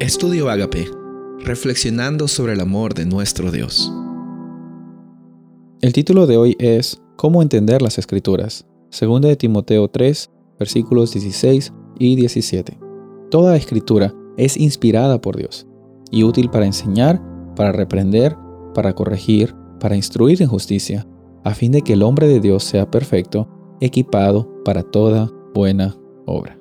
Estudio Agape, reflexionando sobre el amor de nuestro Dios. El título de hoy es ¿Cómo entender las Escrituras? Segunda de Timoteo 3, versículos 16 y 17. Toda escritura es inspirada por Dios y útil para enseñar, para reprender, para corregir, para instruir en justicia, a fin de que el hombre de Dios sea perfecto, equipado para toda buena obra.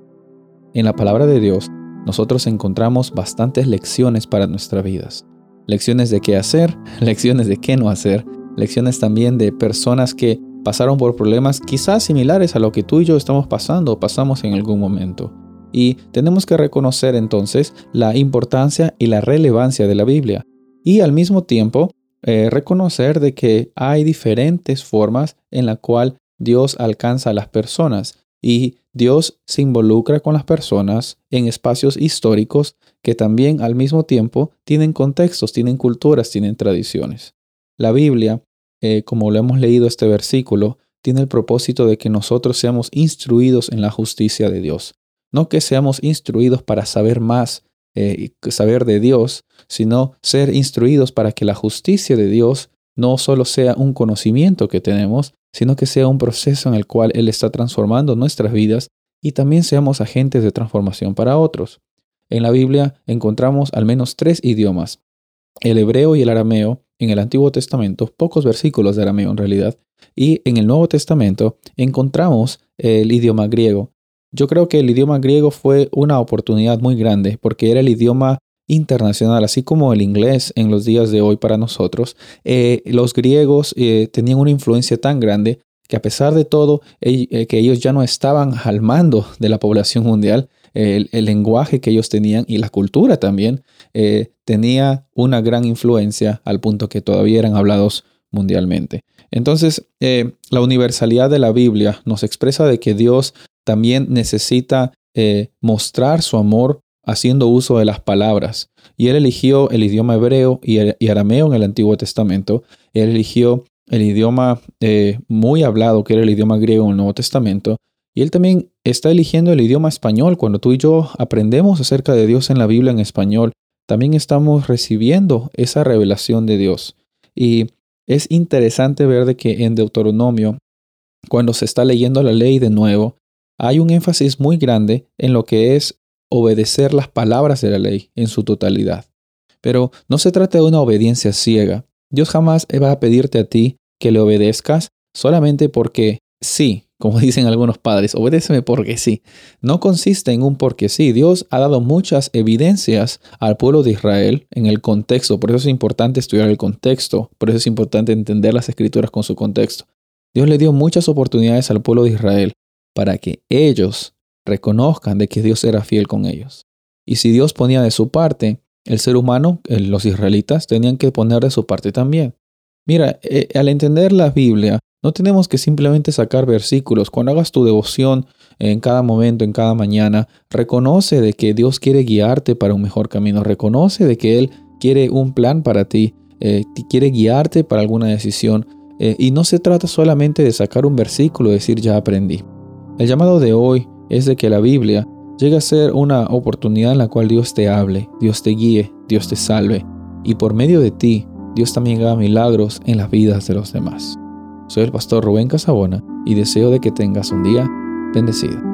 En la palabra de Dios nosotros encontramos bastantes lecciones para nuestras vidas. Lecciones de qué hacer, lecciones de qué no hacer, lecciones también de personas que pasaron por problemas quizás similares a lo que tú y yo estamos pasando o pasamos en algún momento. Y tenemos que reconocer entonces la importancia y la relevancia de la Biblia. Y al mismo tiempo eh, reconocer de que hay diferentes formas en la cual Dios alcanza a las personas y Dios se involucra con las personas en espacios históricos que también al mismo tiempo tienen contextos, tienen culturas, tienen tradiciones. La Biblia, eh, como lo hemos leído este versículo, tiene el propósito de que nosotros seamos instruidos en la justicia de Dios. No que seamos instruidos para saber más, eh, saber de Dios, sino ser instruidos para que la justicia de Dios no solo sea un conocimiento que tenemos, sino que sea un proceso en el cual Él está transformando nuestras vidas y también seamos agentes de transformación para otros. En la Biblia encontramos al menos tres idiomas, el hebreo y el arameo en el Antiguo Testamento, pocos versículos de arameo en realidad, y en el Nuevo Testamento encontramos el idioma griego. Yo creo que el idioma griego fue una oportunidad muy grande porque era el idioma internacional, así como el inglés en los días de hoy para nosotros, eh, los griegos eh, tenían una influencia tan grande que a pesar de todo, eh, que ellos ya no estaban al mando de la población mundial, el, lenguaje que ellos tenían y la cultura también tenía una gran influencia al punto que todavía eran hablados mundialmente. Entonces, la universalidad de la Biblia nos expresa de que Dios también necesita mostrar su amor haciendo uso de las palabras. Y él eligió el idioma hebreo y, arameo en el Antiguo Testamento. Él eligió el idioma eh, muy hablado, que era el idioma griego en el Nuevo Testamento. Y él también está eligiendo el idioma español. Cuando tú y yo aprendemos acerca de Dios en la Biblia en español, también estamos recibiendo esa revelación de Dios. Y es interesante ver de que en Deuteronomio, cuando se está leyendo la ley de nuevo, hay un énfasis muy grande en lo que es obedecer las palabras de la ley en su totalidad. Pero no se trata de una obediencia ciega. Dios jamás va a pedirte a ti que le obedezcas solamente porque sí, como dicen algunos padres, obedéceme porque sí. No consiste en un porque sí. Dios ha dado muchas evidencias al pueblo de Israel en el contexto. Por eso es importante estudiar el contexto. Por eso es importante entender las escrituras con su contexto. Dios le dio muchas oportunidades al pueblo de Israel para que ellos reconozcan de que Dios era fiel con ellos. Y si Dios ponía de su parte, el ser humano, los israelitas, tenían que poner de su parte también. Mira, eh, al entender la Biblia, no tenemos que simplemente sacar versículos. Cuando hagas tu devoción en cada momento, en cada mañana, reconoce de que Dios quiere guiarte para un mejor camino. Reconoce de que Él quiere un plan para ti, eh, quiere guiarte para alguna decisión. Eh, y no se trata solamente de sacar un versículo y decir ya aprendí. El llamado de hoy es de que la Biblia llegue a ser una oportunidad en la cual Dios te hable, Dios te guíe, Dios te salve, y por medio de ti, Dios también haga milagros en las vidas de los demás. Soy el pastor Rubén Casabona y deseo de que tengas un día bendecido.